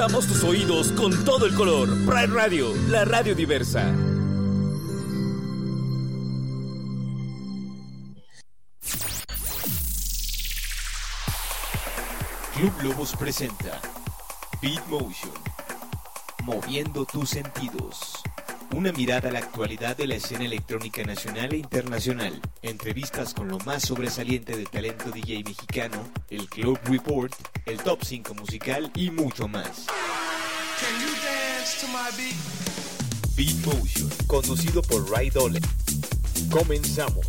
Pintamos tus oídos con todo el color. Pride Radio, la radio diversa. Club Lobos presenta Beat Motion. Moviendo tus sentidos. Una mirada a la actualidad de la escena electrónica nacional e internacional. Entrevistas con lo más sobresaliente del talento DJ mexicano, el Club Report, el Top 5 musical y mucho más. Beat Motion, conducido por Ray Dolan. Comenzamos.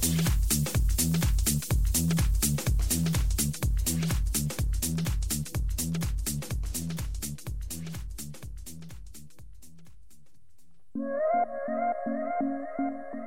Música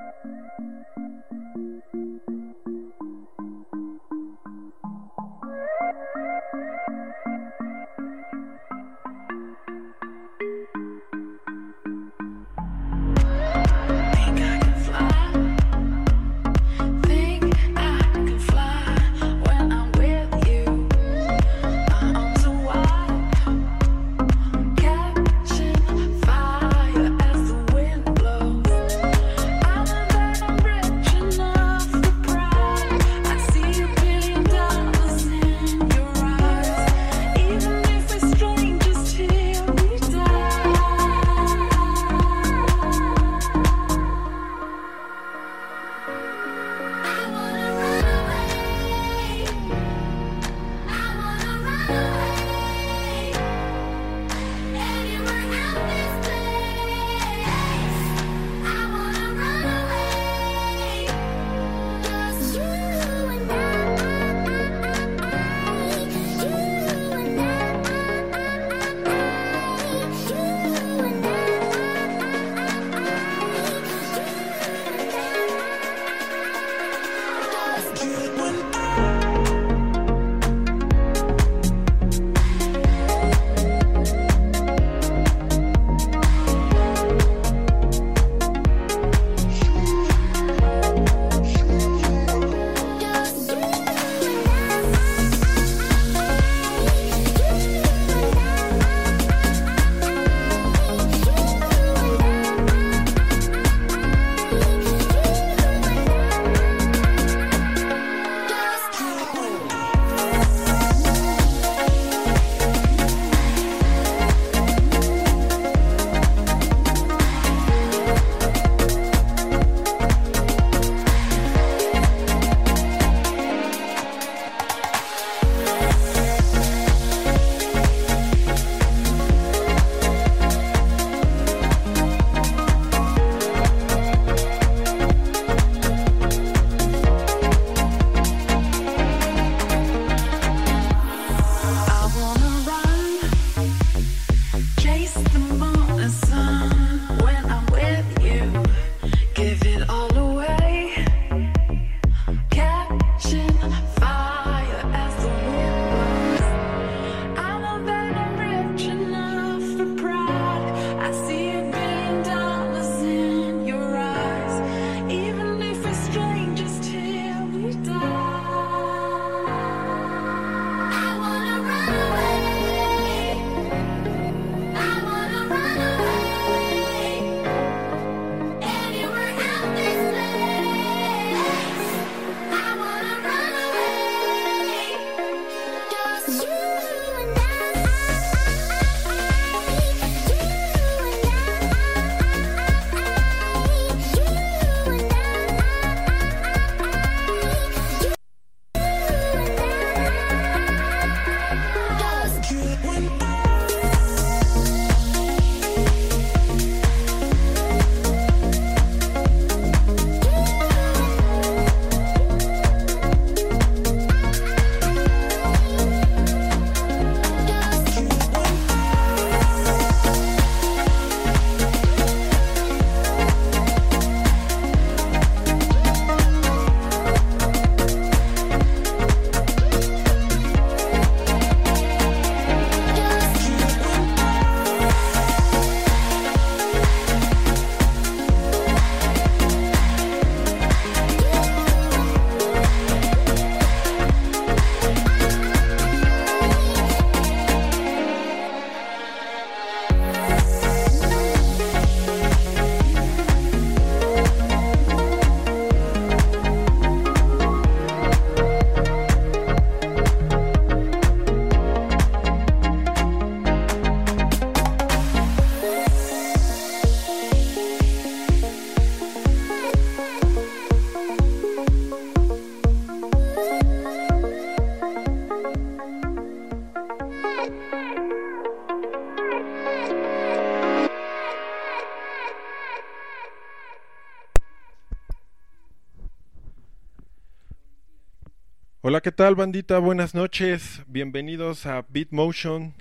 Hola, ¿qué tal, bandita? Buenas noches. Bienvenidos a Beat Motion.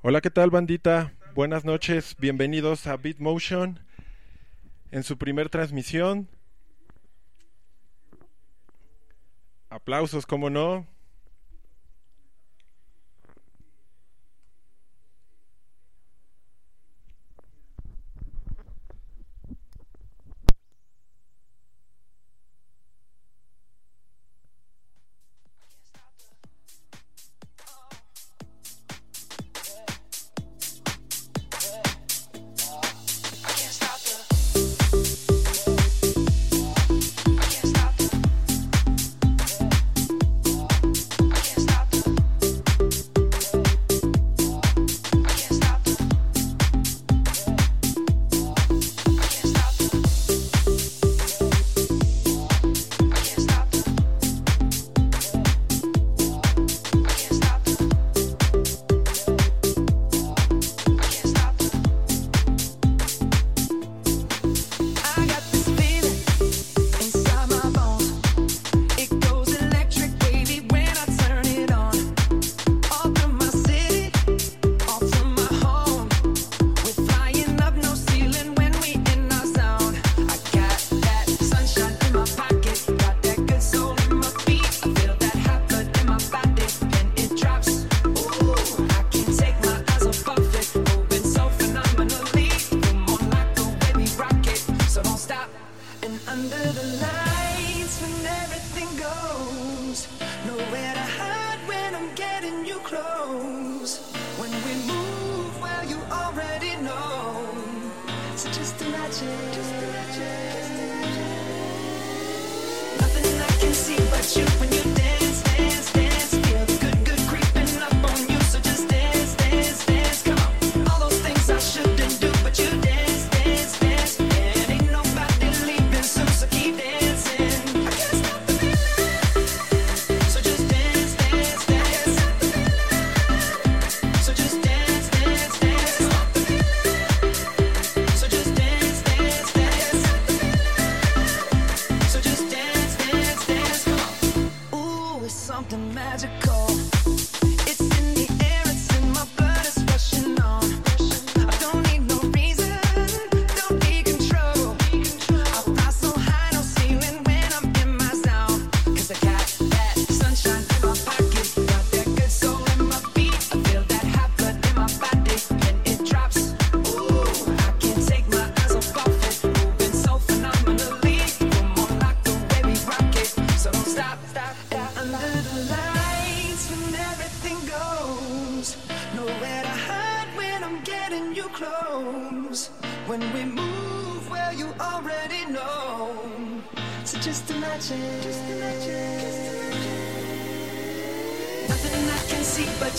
Hola, ¿qué tal, bandita? Buenas noches. Bienvenidos a Beat Motion en su primer transmisión. Aplausos, ¿cómo no?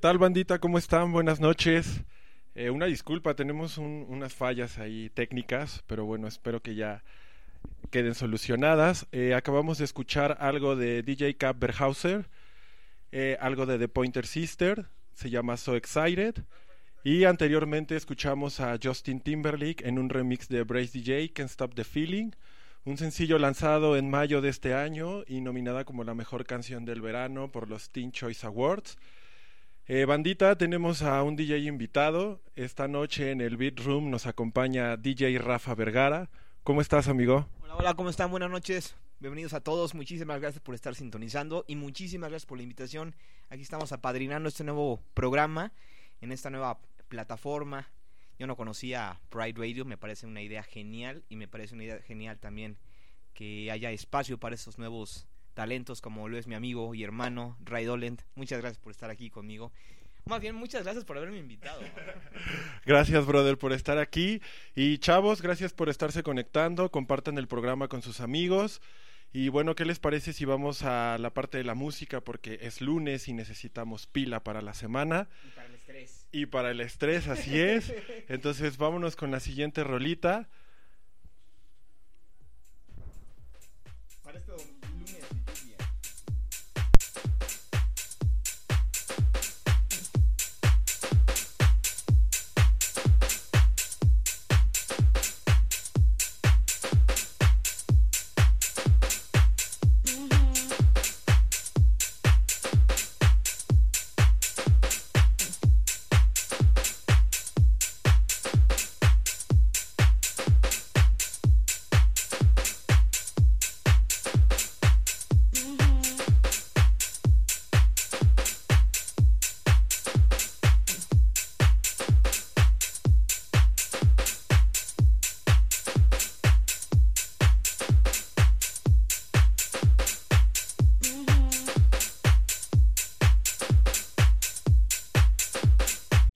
Tal, bandita? ¿Cómo están? Buenas noches. Eh, una disculpa, tenemos un, unas fallas ahí técnicas, pero bueno, espero que ya queden solucionadas. Eh, acabamos de escuchar algo de DJ Cap Berhauser, eh, algo de The Pointer Sister, se llama So Excited. Y anteriormente escuchamos a Justin Timberlake en un remix de Brace DJ, Can't Stop the Feeling, un sencillo lanzado en mayo de este año y nominada como la mejor canción del verano por los Teen Choice Awards. Eh, bandita, tenemos a un DJ invitado. Esta noche en el Beat Room nos acompaña DJ Rafa Vergara. ¿Cómo estás, amigo? Hola, hola, ¿cómo están? Buenas noches. Bienvenidos a todos. Muchísimas gracias por estar sintonizando y muchísimas gracias por la invitación. Aquí estamos apadrinando este nuevo programa en esta nueva plataforma. Yo no conocía Pride Radio, me parece una idea genial y me parece una idea genial también que haya espacio para estos nuevos talentos como lo es mi amigo y hermano Ray Dolent. Muchas gracias por estar aquí conmigo. Más bien, muchas gracias por haberme invitado. Gracias, brother, por estar aquí. Y chavos, gracias por estarse conectando. Compartan el programa con sus amigos. Y bueno, ¿qué les parece si vamos a la parte de la música? Porque es lunes y necesitamos pila para la semana. Y para el estrés. Y para el estrés, así es. Entonces vámonos con la siguiente rolita. Para esto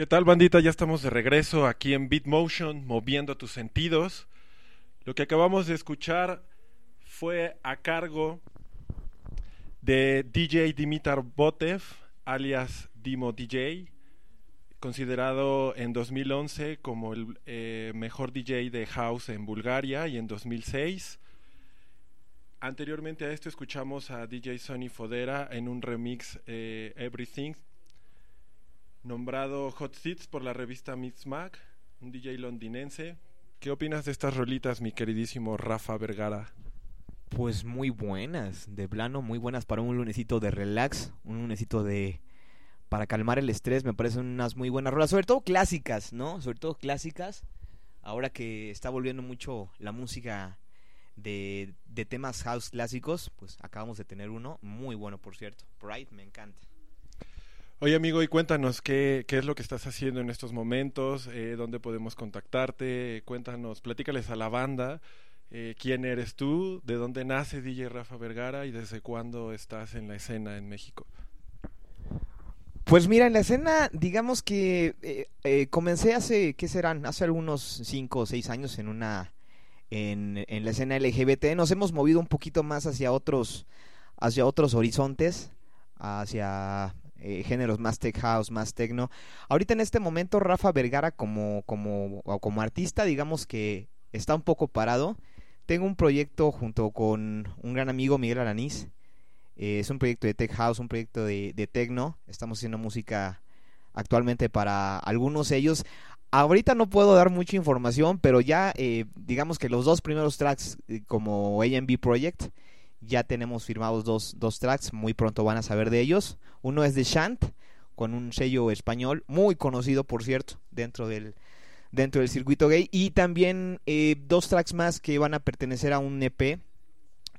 ¿Qué tal, bandita? Ya estamos de regreso aquí en Motion, moviendo tus sentidos. Lo que acabamos de escuchar fue a cargo de DJ Dimitar Botev, alias Dimo DJ, considerado en 2011 como el eh, mejor DJ de house en Bulgaria y en 2006. Anteriormente a esto escuchamos a DJ Sonny Fodera en un remix eh, Everything nombrado Hot Seats por la revista Mix Mag, un DJ londinense. ¿Qué opinas de estas rolitas, mi queridísimo Rafa Vergara? Pues muy buenas, de plano, muy buenas para un lunesito de relax, un lunesito de para calmar el estrés, me parecen unas muy buenas rolas, sobre todo clásicas, ¿no? Sobre todo clásicas. Ahora que está volviendo mucho la música de, de temas house clásicos, pues acabamos de tener uno muy bueno, por cierto. Bright, me encanta. Oye amigo, y cuéntanos qué, qué es lo que estás haciendo en estos momentos, eh, dónde podemos contactarte, cuéntanos, platícales a la banda, eh, quién eres tú, de dónde nace DJ Rafa Vergara y desde cuándo estás en la escena en México. Pues mira, en la escena, digamos que eh, eh, comencé hace, ¿qué serán? Hace algunos cinco o seis años en una, en, en, la escena LGBT. Nos hemos movido un poquito más hacia otros, hacia otros horizontes, hacia eh, géneros más tech house, más techno. Ahorita en este momento Rafa Vergara como, como, como artista, digamos que está un poco parado. Tengo un proyecto junto con un gran amigo, Miguel Araniz. Eh, es un proyecto de tech house, un proyecto de, de techno. Estamos haciendo música actualmente para algunos de ellos. Ahorita no puedo dar mucha información, pero ya eh, digamos que los dos primeros tracks eh, como AMB Project ya tenemos firmados dos, dos tracks, muy pronto van a saber de ellos. Uno es de Shant, con un sello español, muy conocido por cierto, dentro del, dentro del circuito gay. Y también eh, dos tracks más que van a pertenecer a un EP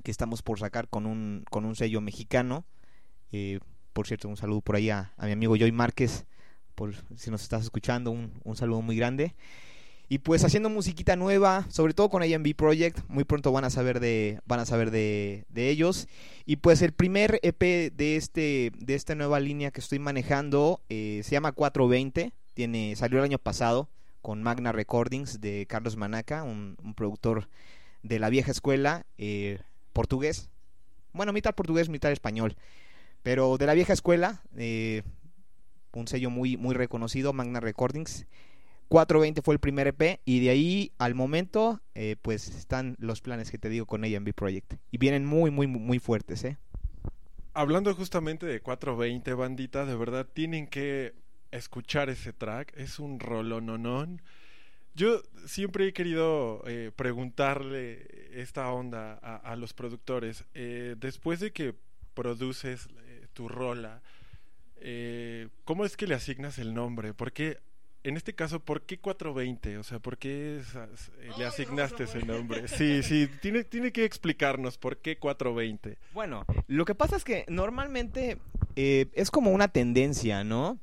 que estamos por sacar con un, con un sello mexicano. Eh, por cierto, un saludo por ahí a, a, mi amigo Joy Márquez, por si nos estás escuchando, un, un saludo muy grande. Y pues haciendo musiquita nueva, sobre todo con AMB Project, muy pronto van a saber de, van a saber de, de, ellos. Y pues el primer EP de este, de esta nueva línea que estoy manejando eh, se llama 420, tiene, salió el año pasado con Magna Recordings de Carlos Manaca, un, productor de la vieja escuela, eh, portugués, bueno, mitad portugués, mitad español, pero de la vieja escuela, eh, un sello muy, muy reconocido, Magna Recordings. 420 fue el primer EP y de ahí al momento eh, pues están los planes que te digo con AMB Project y vienen muy muy muy fuertes, ¿eh? Hablando justamente de 420 bandita, de verdad tienen que escuchar ese track, es un rolononón. Yo siempre he querido eh, preguntarle esta onda a, los productores. Eh, después de que produces tu rola, ¿cómo es que le asignas el nombre? Porque en este caso, ¿por qué 420? O sea, ¿por qué esas, eh, le asignaste ese nombre? Sí, sí, tiene, tiene que explicarnos por qué 420. Bueno, lo que pasa es que normalmente eh, es como una tendencia, ¿no?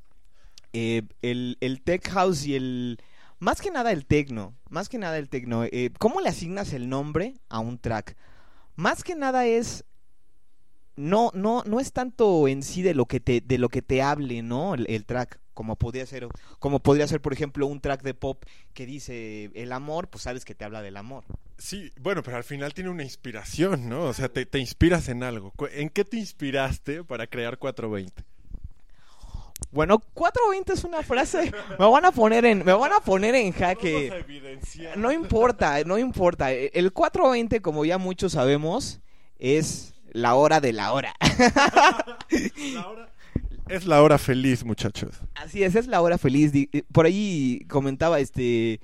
Eh, el, el tech house y el... Más que nada el tecno, más que nada el tecno. Eh, ¿Cómo le asignas el nombre a un track? Más que nada es no, no, no es tanto en sí de lo que te, de lo que te hable, ¿no? El, el, track, como podría ser, como podría ser, por ejemplo, un track de pop que dice el amor, pues sabes que te habla del amor. Sí, bueno, pero al final tiene una inspiración, ¿no? O sea, te, te inspiras en algo. ¿En qué te inspiraste para crear 420? Bueno, 420 es una frase. Me van a poner en, me van a poner en jaque. No importa, no importa. El 420, como ya muchos sabemos, es la hora de la hora. la hora. Es la hora feliz, muchachos. Así es, es la hora feliz. Por ahí comentaba este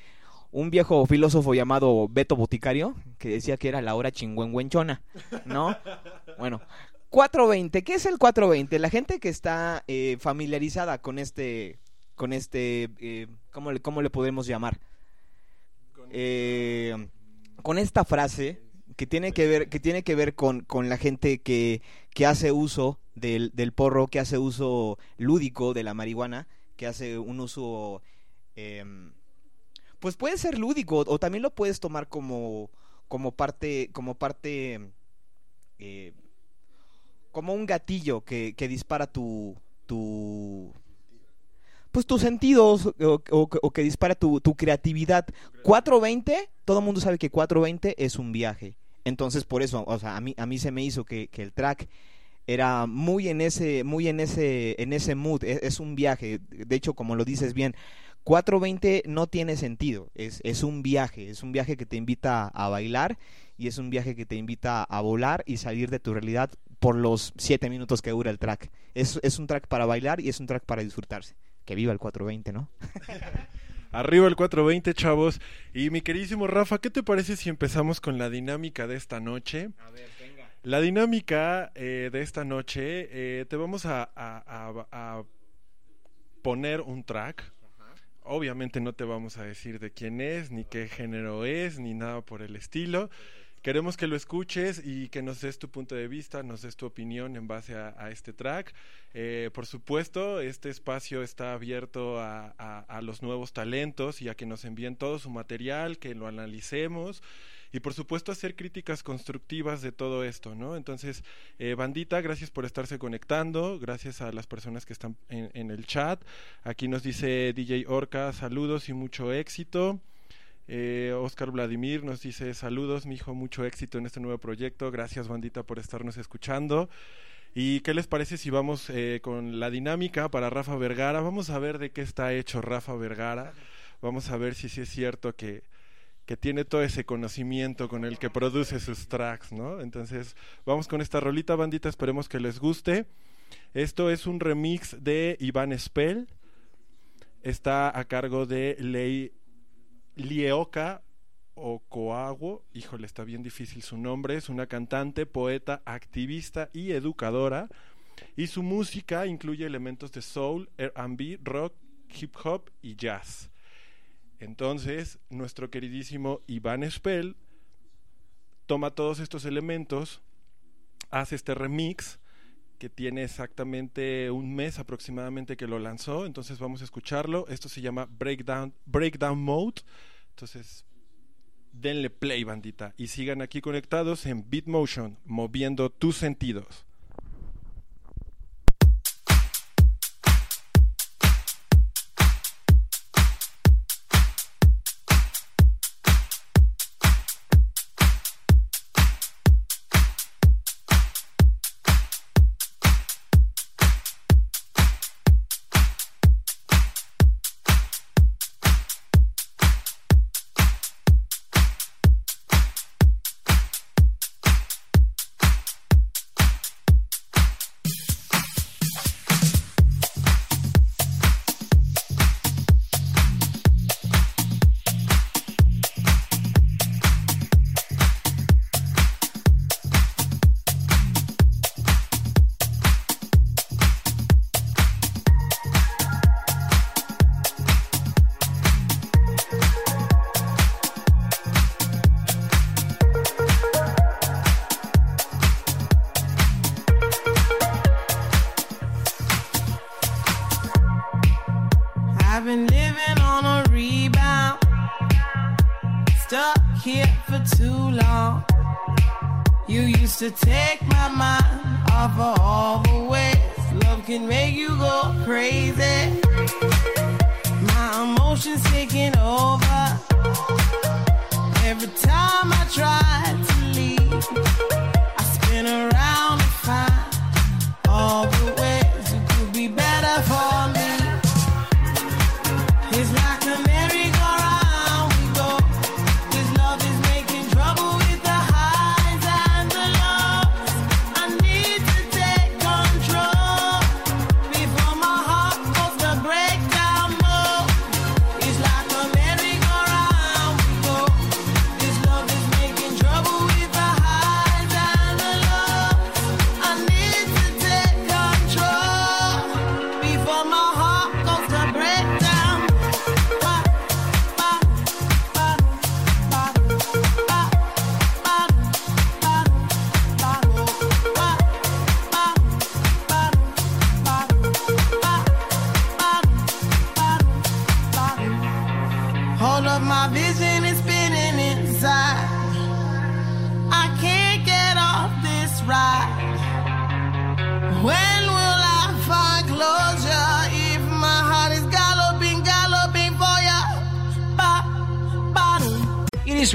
un viejo filósofo llamado Beto Boticario que decía que era la hora chingüengüenchona, ¿no? Bueno, 420, ¿qué es el 420? La gente que está eh, familiarizada con este con este eh, ¿cómo, le, ¿cómo le podemos llamar? Eh, con esta frase que tiene que ver, que tiene que ver con, con la gente que, que hace uso del, del, porro, que hace uso lúdico de la marihuana, que hace un uso, eh, pues puede ser lúdico o también lo puedes tomar como, como parte, como parte, eh, como un gatillo que, que dispara tu, tu, pues tus sentidos o que dispara tu, tu creatividad. 420, todo el mundo sabe que 420 es un viaje. Entonces por eso, o sea, a mí, a mí se me hizo que, que el track era muy en ese, muy en ese, en ese mood, es, es un viaje. De hecho, como lo dices bien, 420 no tiene sentido, es, es un viaje, es un viaje que te invita a bailar y es un viaje que te invita a volar y salir de tu realidad por los 7 minutos que dura el track. Es, es un track para bailar y es un track para disfrutarse. Que viva el 420, ¿no? Arriba el 420, chavos. Y mi queridísimo Rafa, ¿qué te parece si empezamos con la dinámica de esta noche? A ver. La dinámica eh, de esta noche, eh, te vamos a, a- a- a poner un track. Obviamente no te vamos a decir de quién es, ni qué género es, ni nada por el estilo. Queremos que lo escuches y que nos des tu punto de vista, nos des tu opinión en base a, a este track. Eh, por supuesto, este espacio está abierto a, a- a los nuevos talentos y a que nos envíen todo su material, que lo analicemos y por supuesto hacer críticas constructivas de todo esto, ¿no? Entonces, eh, bandita, gracias por estarse conectando, gracias a las personas que están en, el chat. Aquí nos dice DJ Orca, saludos y mucho éxito. Eh, Oscar Vladimir nos dice saludos, mijo, mucho éxito en este nuevo proyecto. Gracias, bandita, por estarnos escuchando. ¿Y qué les parece si vamos eh, con la dinámica para Rafa Vergara? Vamos a ver de qué está hecho Rafa Vergara. Vamos a ver si sí es cierto que, que tiene todo ese conocimiento con el que produce sus tracks, ¿no? Entonces, vamos con esta rolita, bandita, esperemos que les guste. Esto es un remix de Iván Spell. Está a cargo de Ley Lieoka Okoago, híjole, está bien difícil su nombre, es una cantante, poeta, activista y educadora, y su música incluye elementos de soul, R&B, rock, hip hop y jazz. Entonces, nuestro queridísimo Iván Spell toma todos estos elementos, hace este remix que tiene exactamente un mes aproximadamente que lo lanzó, entonces vamos a escucharlo. Esto se llama Breakdown, Breakdown Mode. Entonces, denle play, bandita, y sigan aquí conectados en Beatmotion, moviendo tus sentidos.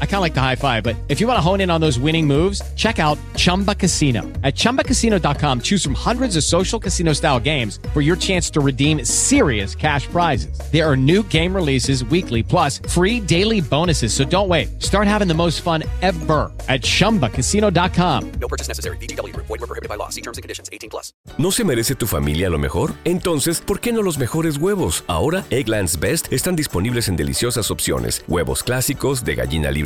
I kind of like the high five, but if you want to hone in on those winning moves, check out Chumba Casino. At chumbacasino.com, choose from hundreds of social casino style games for your chance to redeem serious cash prizes. There are new game releases weekly, plus free daily bonuses. So don't wait. Start having the most fun ever at chumbacasino.com. No purchase necessary. VGW Group. Void were prohibited by law. See terms and conditions. 18 plus. ¿No se merece tu familia lo mejor? Entonces, ¿por qué no los mejores huevos? Ahora, Eggland's Best están disponibles en deliciosas opciones. Huevos clásicos, de gallina libre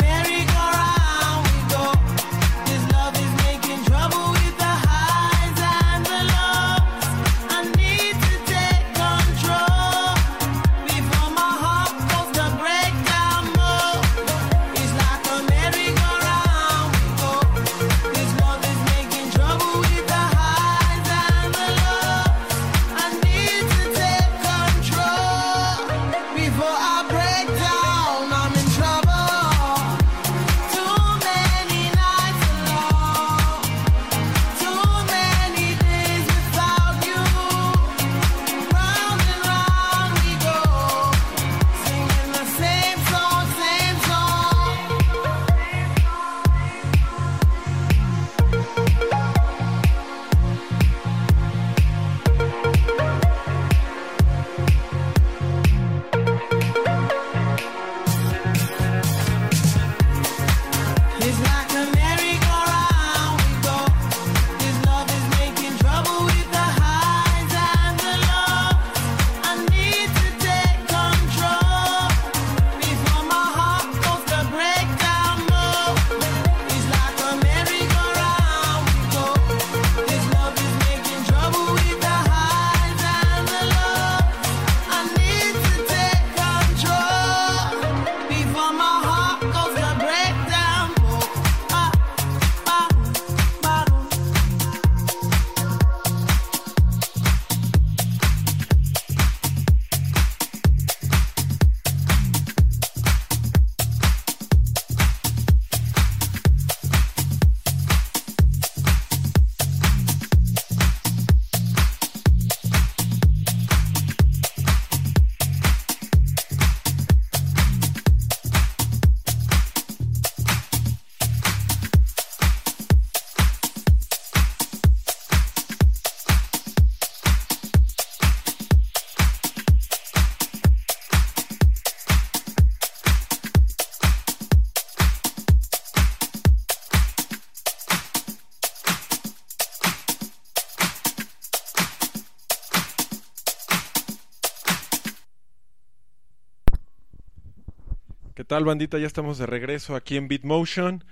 Tal, bandita? Ya estamos de regreso aquí en Bitmotion.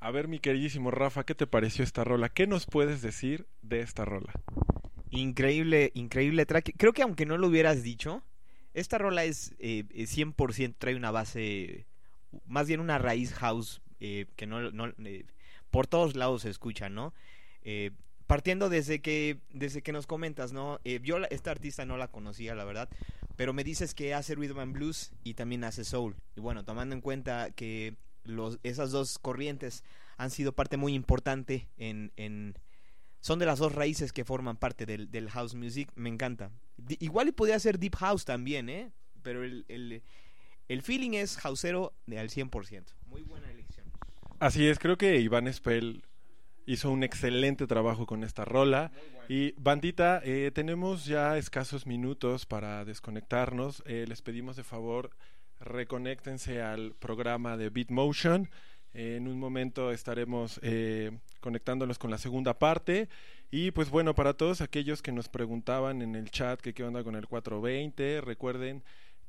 A ver, mi queridísimo Rafa, ¿qué te pareció esta rola? ¿Qué nos puedes decir de esta rola? Increíble, increíble track. Creo que aunque no lo hubieras dicho, esta rola es eh, eh, 100% trae una base, más bien una raíz house eh, que no, no, eh, por todos lados se escucha, ¿no? Eh, partiendo desde que desde que nos comentas, ¿no? Eh, yo esta artista no la conocía, la verdad, pero me dices que hace rhythm and blues y también hace soul. Y bueno, tomando en cuenta que los, esas dos corrientes han sido parte muy importante en, en son de las dos raíces que forman parte del, del house music, me encanta. Igual y podía ser deep house también, ¿eh? Pero el, el, el feeling es houseero al 100%. Muy buena elección. Así es, creo que Iván Spell hizo un excelente trabajo con esta rola. Y bandita, eh, tenemos ya escasos minutos para desconectarnos. Eh, les pedimos de favor reconéctense al programa de Bitmotion. Eh, en un momento estaremos eh, conectándolos con la segunda parte. Y pues bueno, para todos aquellos que nos preguntaban en el chat que qué onda con el 420, recuerden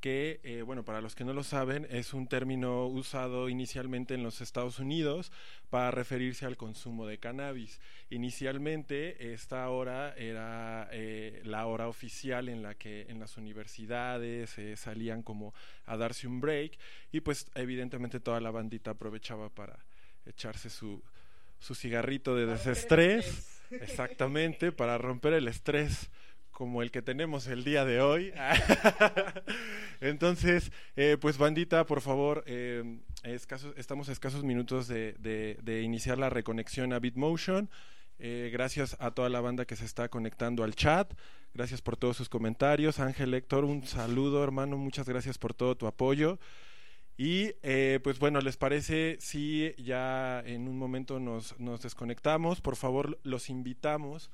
que, eh, bueno, para los que no lo saben, es un término usado inicialmente en los Estados Unidos para referirse al consumo de cannabis. Inicialmente, esta hora era eh, la hora oficial en la que en las universidades eh, salían como a darse un break y pues evidentemente toda la bandita aprovechaba para echarse su, su cigarrito de desestrés, exactamente, para romper el estrés como el que tenemos el día de hoy. Entonces, eh, pues bandita, por favor, eh, estamos a escasos minutos de, iniciar la reconexión a Bitmotion. Eh, gracias a toda la banda que se está conectando al chat. Gracias por todos sus comentarios. Ángel Héctor, un saludo hermano. Muchas gracias por todo tu apoyo. Y pues bueno, ¿les parece si ya en un momento nos desconectamos? Por favor, los invitamos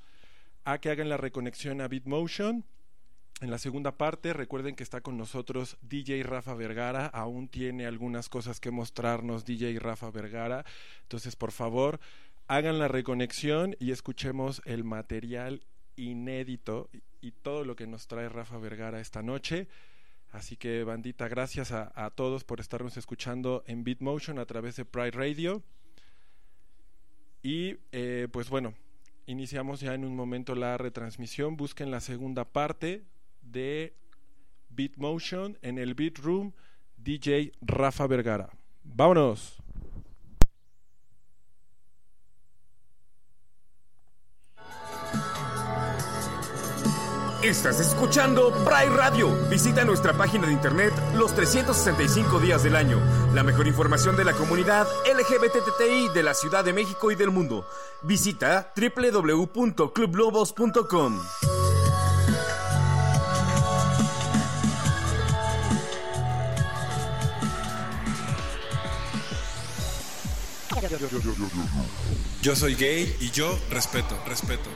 a que hagan la reconexión a Bitmotion. En la segunda parte, recuerden que está con nosotros DJ Rafa Vergara. Aún tiene algunas cosas que mostrarnos DJ Rafa Vergara. Entonces, por favor, hagan la reconexión y escuchemos el material inédito y todo lo que nos trae Rafa Vergara esta noche. Así que, bandita, gracias a, todos por estarnos escuchando en Bitmotion a través de Pride Radio. Y eh, pues bueno, iniciamos ya en un momento la retransmisión. Busquen la segunda parte de Bitmotion en el Beat Room DJ Rafa Vergara. Vámonos. Estás escuchando Pride Radio. Visita nuestra página de internet los 365 días del año. La mejor información de la comunidad LGBTTI de la Ciudad de México y del mundo. Visita www.clublobos.com. Yo soy gay y yo respeto, respeto.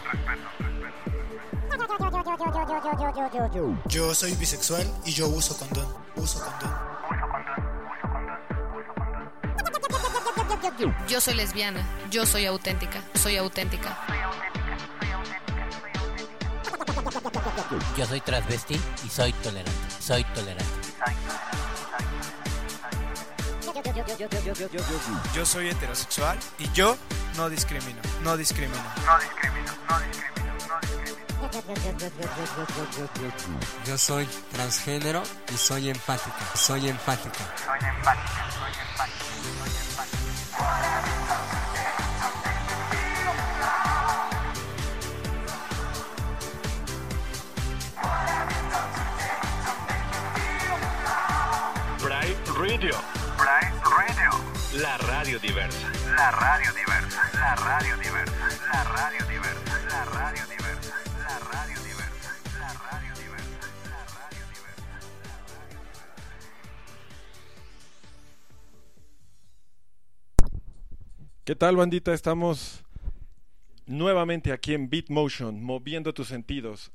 Yo soy bisexual y yo uso condón. Uso condón. Yo soy lesbiana. Yo soy auténtica. Soy auténtica. Yo soy transvesti y soy tolerante. Soy tolerante. Yo soy heterosexual y yo no discrimino. No discrimino. No discrimino. No discrimino. Yo soy transgénero y soy empática. Soy empática. Soy empática. Soy empática. Soy empática. Pride Radio. Pride Radio. La radio diversa. La radio diversa. La radio diversa. La radio diversa. La radio diversa. ¿Qué tal, bandita? Estamos nuevamente aquí en Bitmotion, moviendo tus sentidos.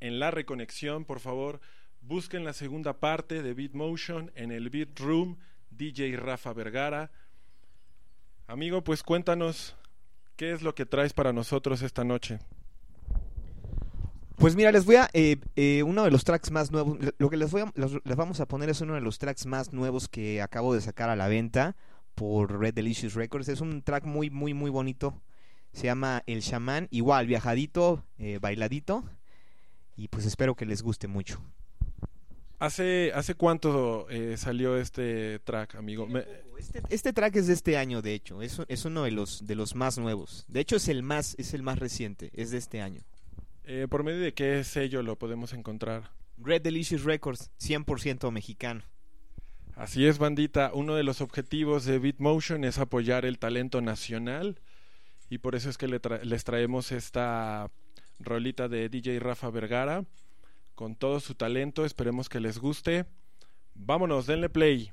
En la reconexión, por favor, busquen la segunda parte de Bitmotion en el Beat Room, DJ Rafa Vergara. Amigo, pues cuéntanos qué es lo que traes para nosotros esta noche. Pues mira, les voy a. Eh, eh, uno de los tracks más nuevos. Lo que les, voy a, les vamos a poner es uno de los tracks más nuevos que acabo de sacar a la venta por Red Delicious Records. Es un track muy, muy, muy bonito. Se llama El Shaman. Igual, viajadito, eh, bailadito. Y pues espero que les guste mucho. ¿Hace, hace cuánto eh, salió este track, amigo? Me... Este, este, track es de este año, de hecho. Es, es uno de los, de los más nuevos. De hecho, es el más, es el más reciente. Es de este año. Eh, ¿Por medio de qué sello lo podemos encontrar? Red Delicious Records, 100% mexicano. Así es, bandita. Uno de los objetivos de Bitmotion es apoyar el talento nacional y por eso es que le les traemos esta rolita de DJ Rafa Vergara con todo su talento. Esperemos que les guste. Vámonos, denle play.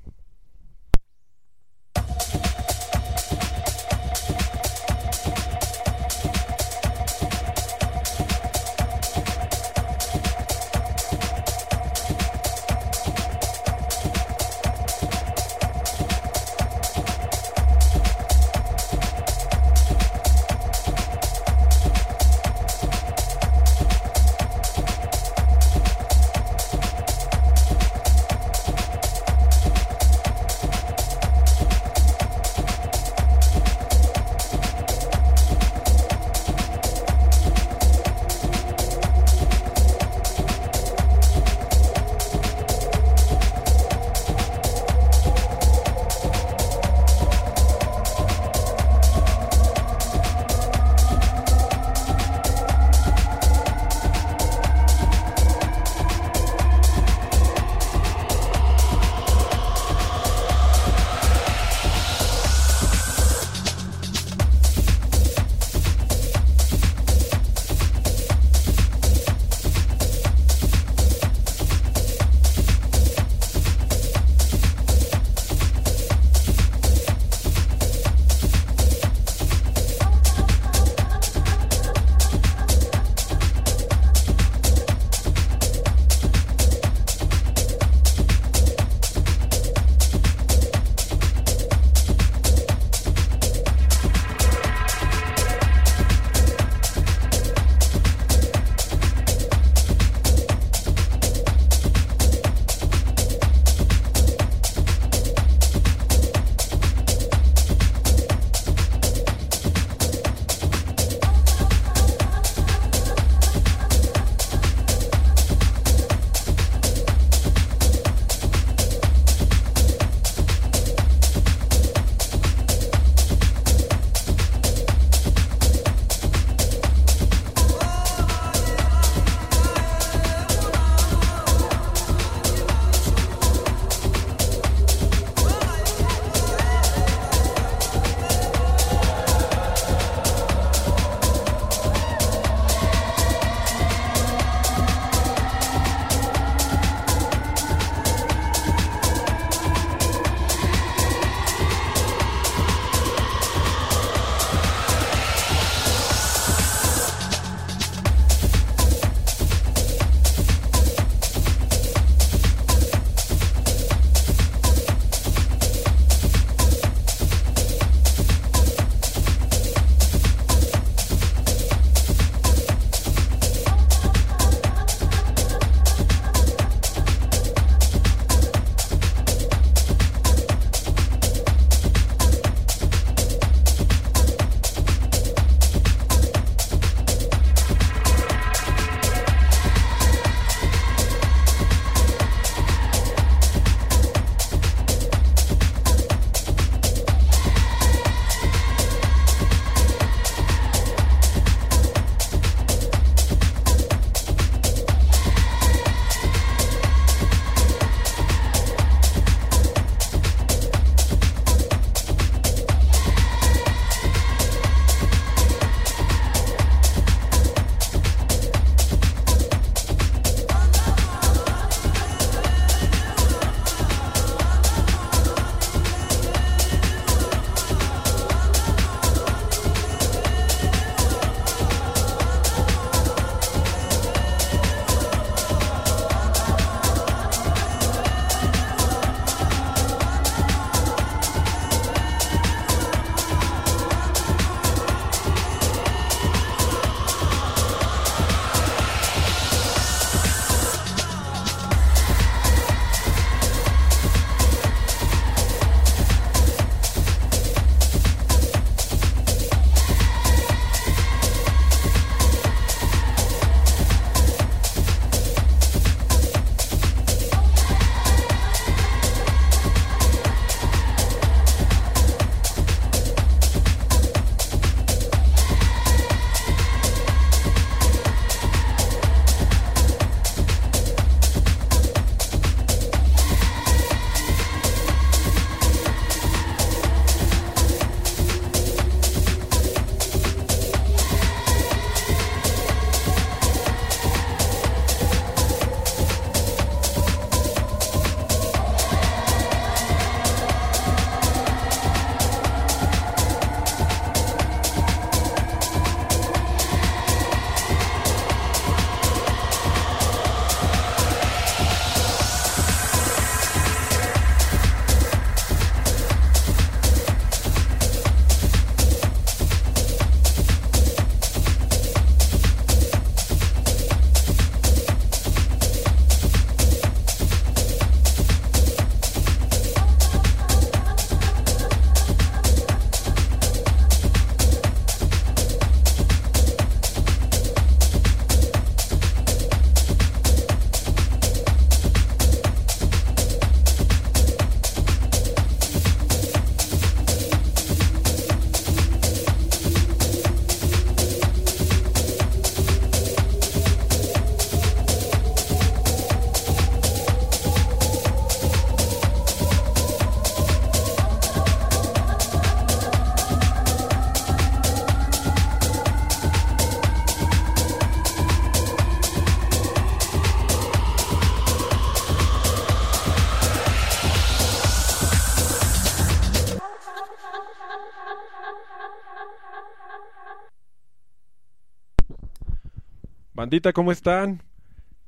Bandita, ¿cómo están?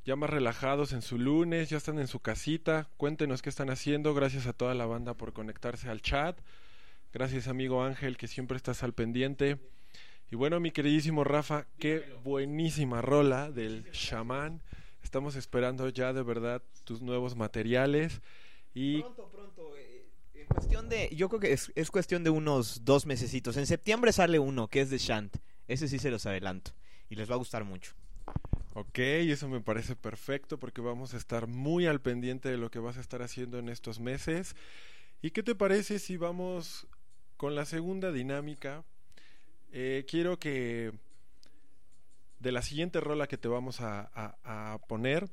Ya más relajados en su lunes, ya están en su casita. Cuéntenos qué están haciendo. Gracias a toda la banda por conectarse al chat. Gracias, amigo Ángel, que siempre estás al pendiente. Y bueno, mi queridísimo Rafa, qué buenísima rola del chamán. Estamos esperando ya de verdad tus nuevos materiales. Y Pronto, pronto. eh, en cuestión de, yo creo que es, es cuestión de unos dos mesecitos. En septiembre sale uno que es de Shant. Ese sí se los adelanto. Y les va a gustar mucho. Ok, eso me parece perfecto porque vamos a estar muy al pendiente de lo que vas a estar haciendo en estos meses. ¿Y qué te parece si vamos con la segunda dinámica? Eh, quiero que de la siguiente rola que te vamos a, a- a poner,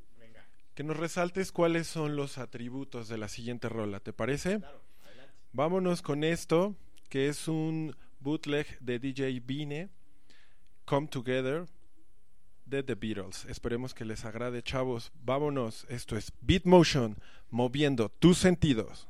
que nos resaltes cuáles son los atributos de la siguiente rola. ¿Te parece? Vámonos con esto, que es un bootleg de DJ Bine, Come Together de The Beatles. Esperemos que les agrade, chavos. Vámonos. Esto es Beat Motion, moviendo tus sentidos.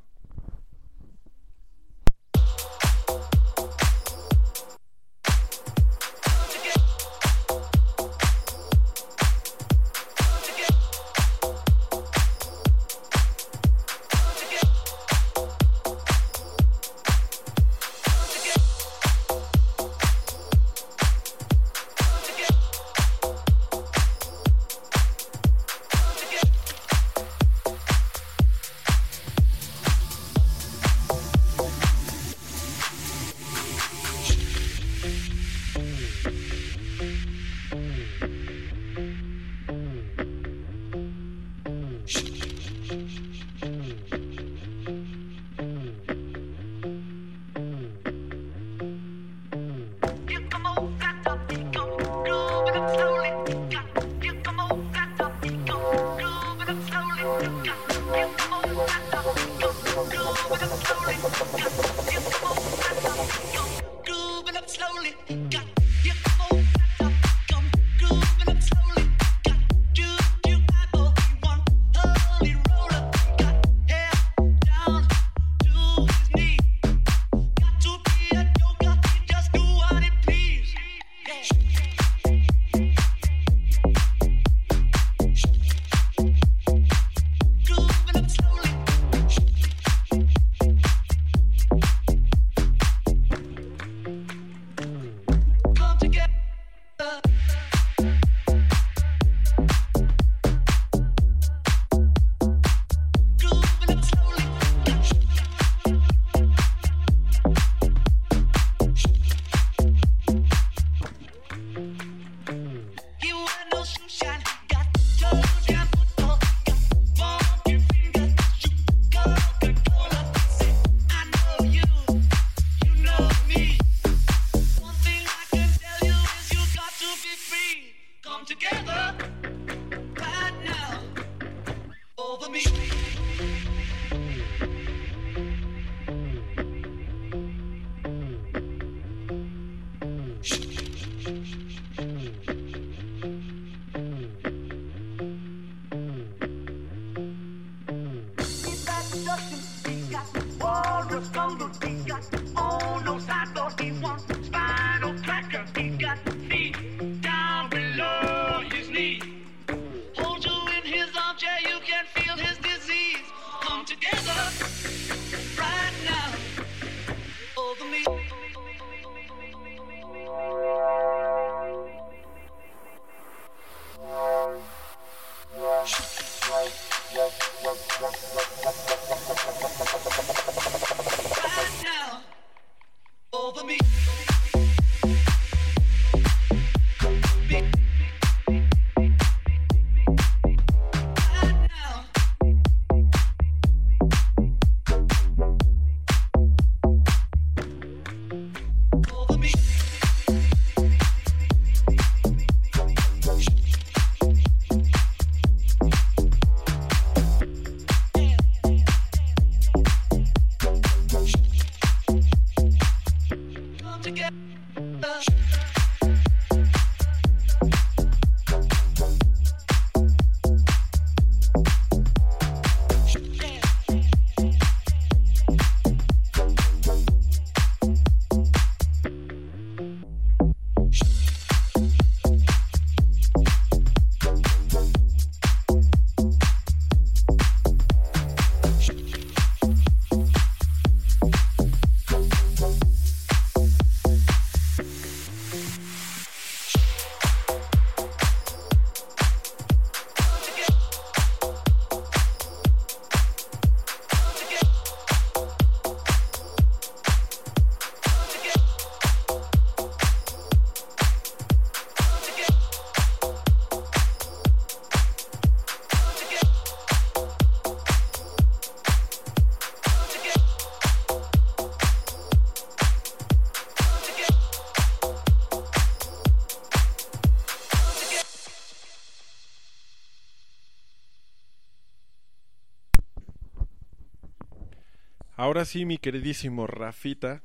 Ahora sí, mi queridísimo Rafita,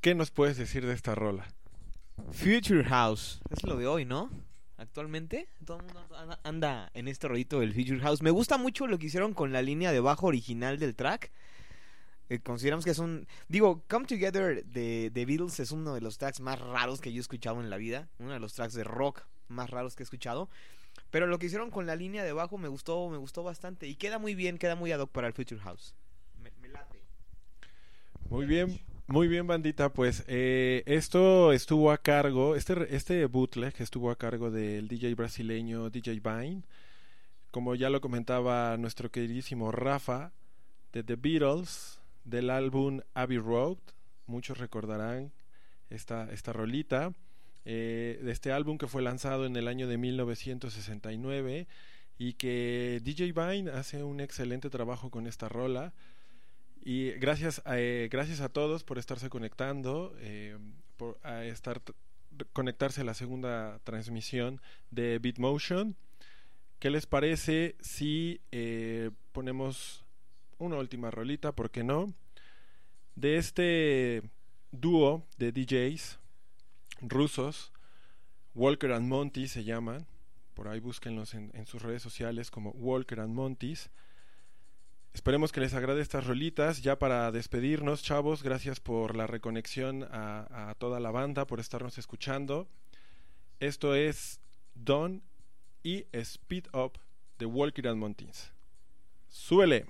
¿qué nos puedes decir de esta rola? Future House. Es lo de hoy, ¿no? Actualmente. Todo el mundo anda- en este rollito del Future House. Me gusta mucho lo que hicieron con la línea de bajo original del track. Eh, consideramos que es un... Digo, Come Together de, de Beatles es uno de los tracks más raros que yo he escuchado en la vida. Uno de los tracks de rock más raros que he escuchado. Pero lo que hicieron con la línea de bajo me gustó, me gustó bastante. Y queda muy bien, queda muy ad hoc para el Future House. Muy bien, muy bien, bandita. Pues eh, esto estuvo a cargo, este, este bootleg estuvo a cargo del DJ brasileño DJ Vine. Como ya lo comentaba nuestro queridísimo Rafa, de The Beatles, del álbum Abbey Road. Muchos recordarán esta, esta rolita. eh, de este álbum que fue lanzado en el año de 1969 y que DJ Vine hace un excelente trabajo con esta rola. Y gracias a, eh, gracias a todos por estarse conectando, eh, por estar conectarse a la segunda transmisión de Bitmotion. ¿Qué les parece si eh, ponemos una última rolita, por qué no? De este dúo de DJs rusos, Walker and Monty se llaman, por ahí búsquenlos en, en sus redes sociales como Walker and Monty's. Esperemos que les agrade estas rolitas. Ya para despedirnos, chavos, gracias por la reconexión a, toda la banda, por estarnos escuchando. Esto es Don y Speed Up de Walker and Mountains. ¡Súbele!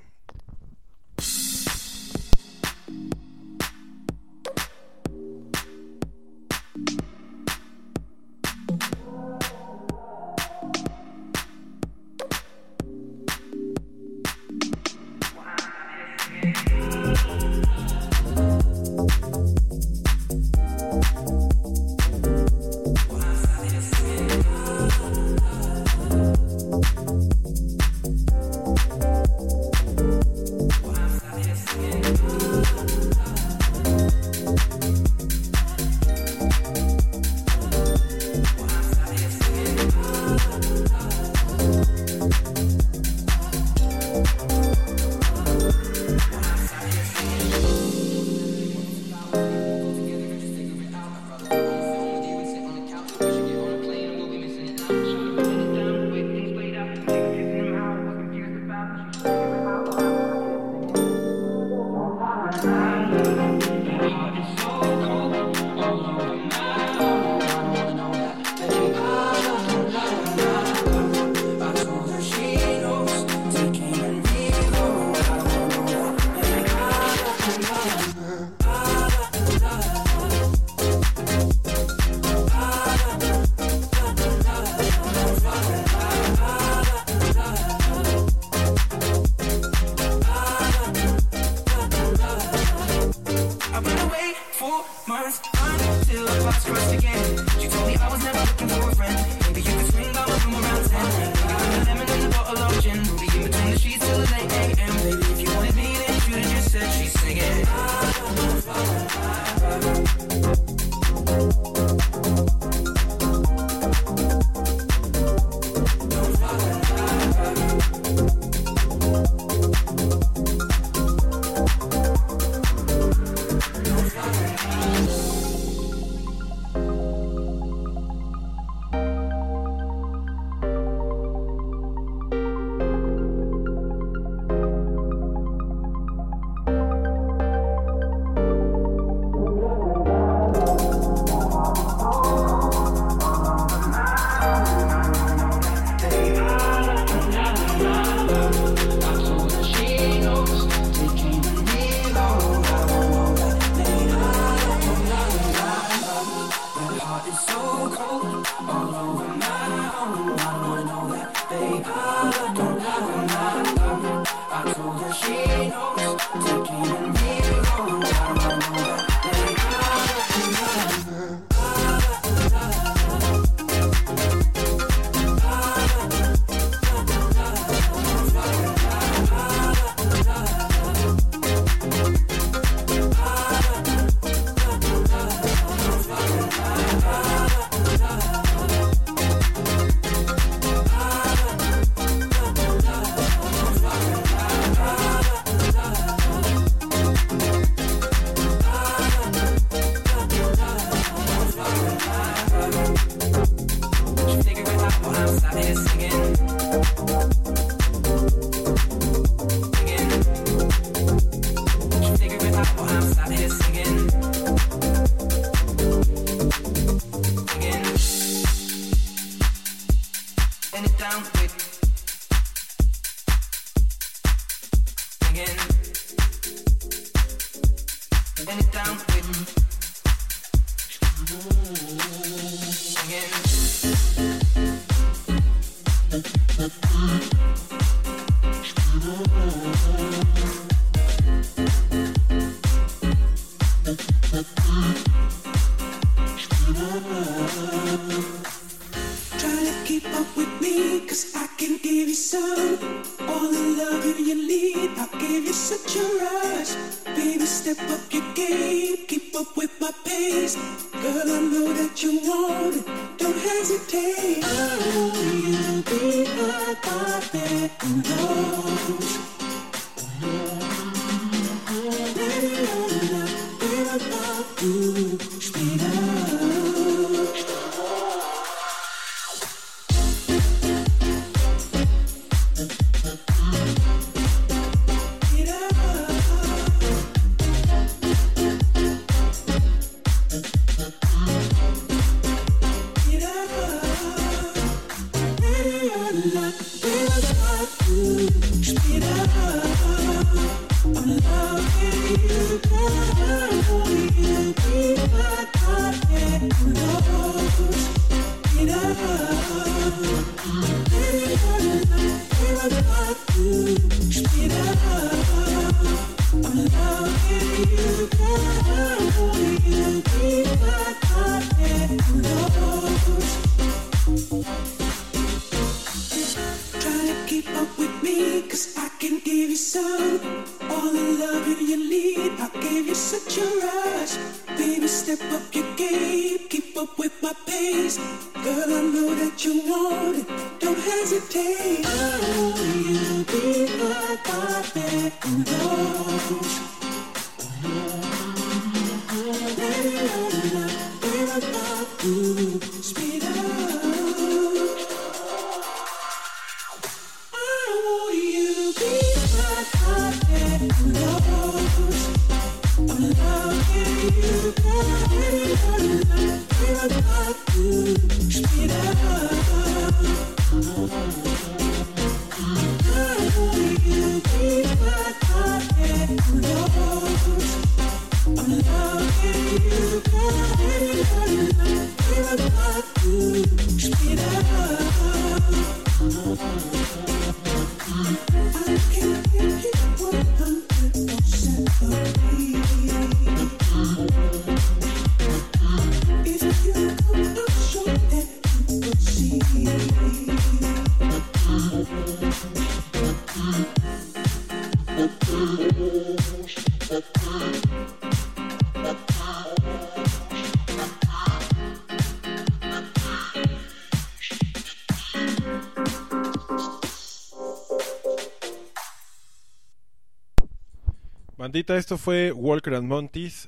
Bandita, esto fue Walker and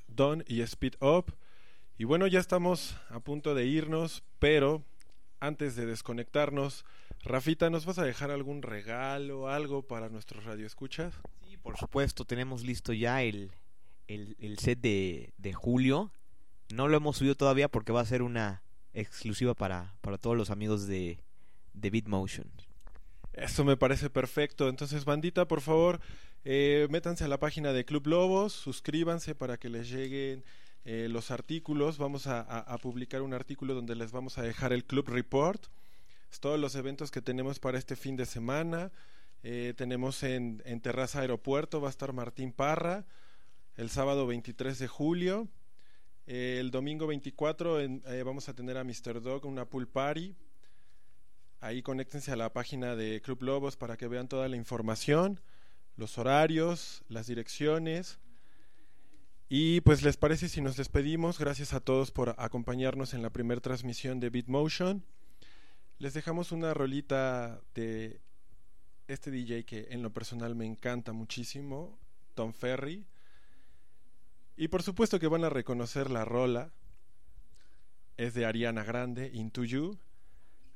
Don y Speed Up. Y bueno, ya estamos a punto de irnos, pero antes de desconectarnos, Rafita, ¿nos vas a dejar algún regalo, algo para nuestros radioescuchas? Sí, por supuesto, tenemos listo ya el, el, el set de, de julio. No lo hemos subido todavía porque va a ser una exclusiva para, para todos los amigos de, de Bitmotion. Eso me parece perfecto. Entonces, bandita, por favor, eh, métanse a la página de Club Lobos, suscríbanse para que les lleguen eh, los artículos. Vamos a, publicar un artículo donde les vamos a dejar el Club Report. Todos los eventos que tenemos para este fin de semana. Eh, tenemos en, Terraza Aeropuerto, va a estar Martín Parra, el sábado 23 de julio. Eh, el domingo 24 en- eh, vamos a tener a Mr. Dog, una pool party. Ahí conéctense a la página de Club Lobos para que vean toda la información, los horarios, las direcciones. Y pues les parece si nos despedimos. Gracias a todos por acompañarnos en la primera transmisión de Bitmotion. Les dejamos una rolita de este DJ que en lo personal me encanta muchísimo, Tom Ferry. Y por supuesto que van a reconocer la rola. Es de Ariana Grande, Into You.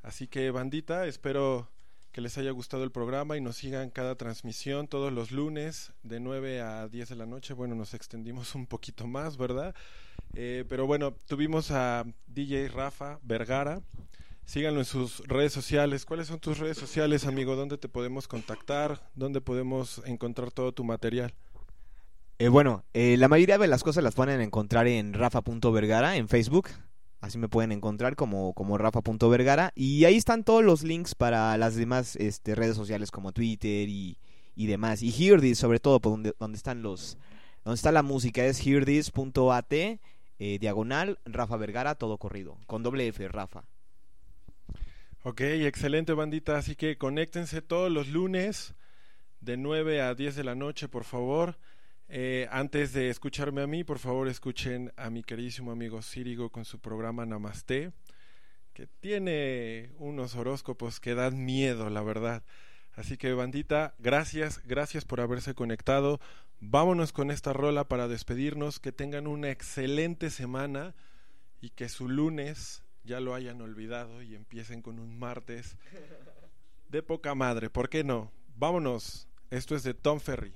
Así que bandita, espero que les haya gustado el programa y nos sigan cada transmisión todos los lunes de 9 a 10 de la noche. Bueno, nos extendimos un poquito más, ¿verdad? Eh, pero bueno, tuvimos a DJ Rafa Vergara. Síganlo en sus redes sociales. ¿Cuáles son tus redes sociales, amigo? ¿Dónde te podemos contactar? ¿Dónde podemos encontrar todo tu material? Eh, bueno, eh, la mayoría de las cosas las pueden encontrar en rafa.vergara en Facebook. Así me pueden encontrar como, como rafa.vergara. Y ahí están todos los links para las demás este, redes sociales como Twitter y, y demás. Y Heardis, sobre todo, por donde, están los... Donde está la música es heardis.at, eh, diagonal, Rafa Vergara, todo corrido. Con doble F, Rafa. Ok, excelente bandita. Así que conéctense todos los lunes de 9 a 10 de la noche, por favor. Eh, antes de escucharme a mí, por favor escuchen a mi queridísimo amigo Círigo con su programa Namaste, que tiene unos horóscopos que dan miedo, la verdad. Así que bandita, gracias, gracias por haberse conectado. Vámonos con esta rola para despedirnos, que tengan una excelente semana y que su lunes ya lo hayan olvidado y empiecen con un martes de poca madre, ¿por qué no? Vámonos, esto es de Tom Ferry.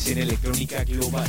Escena electrónica global.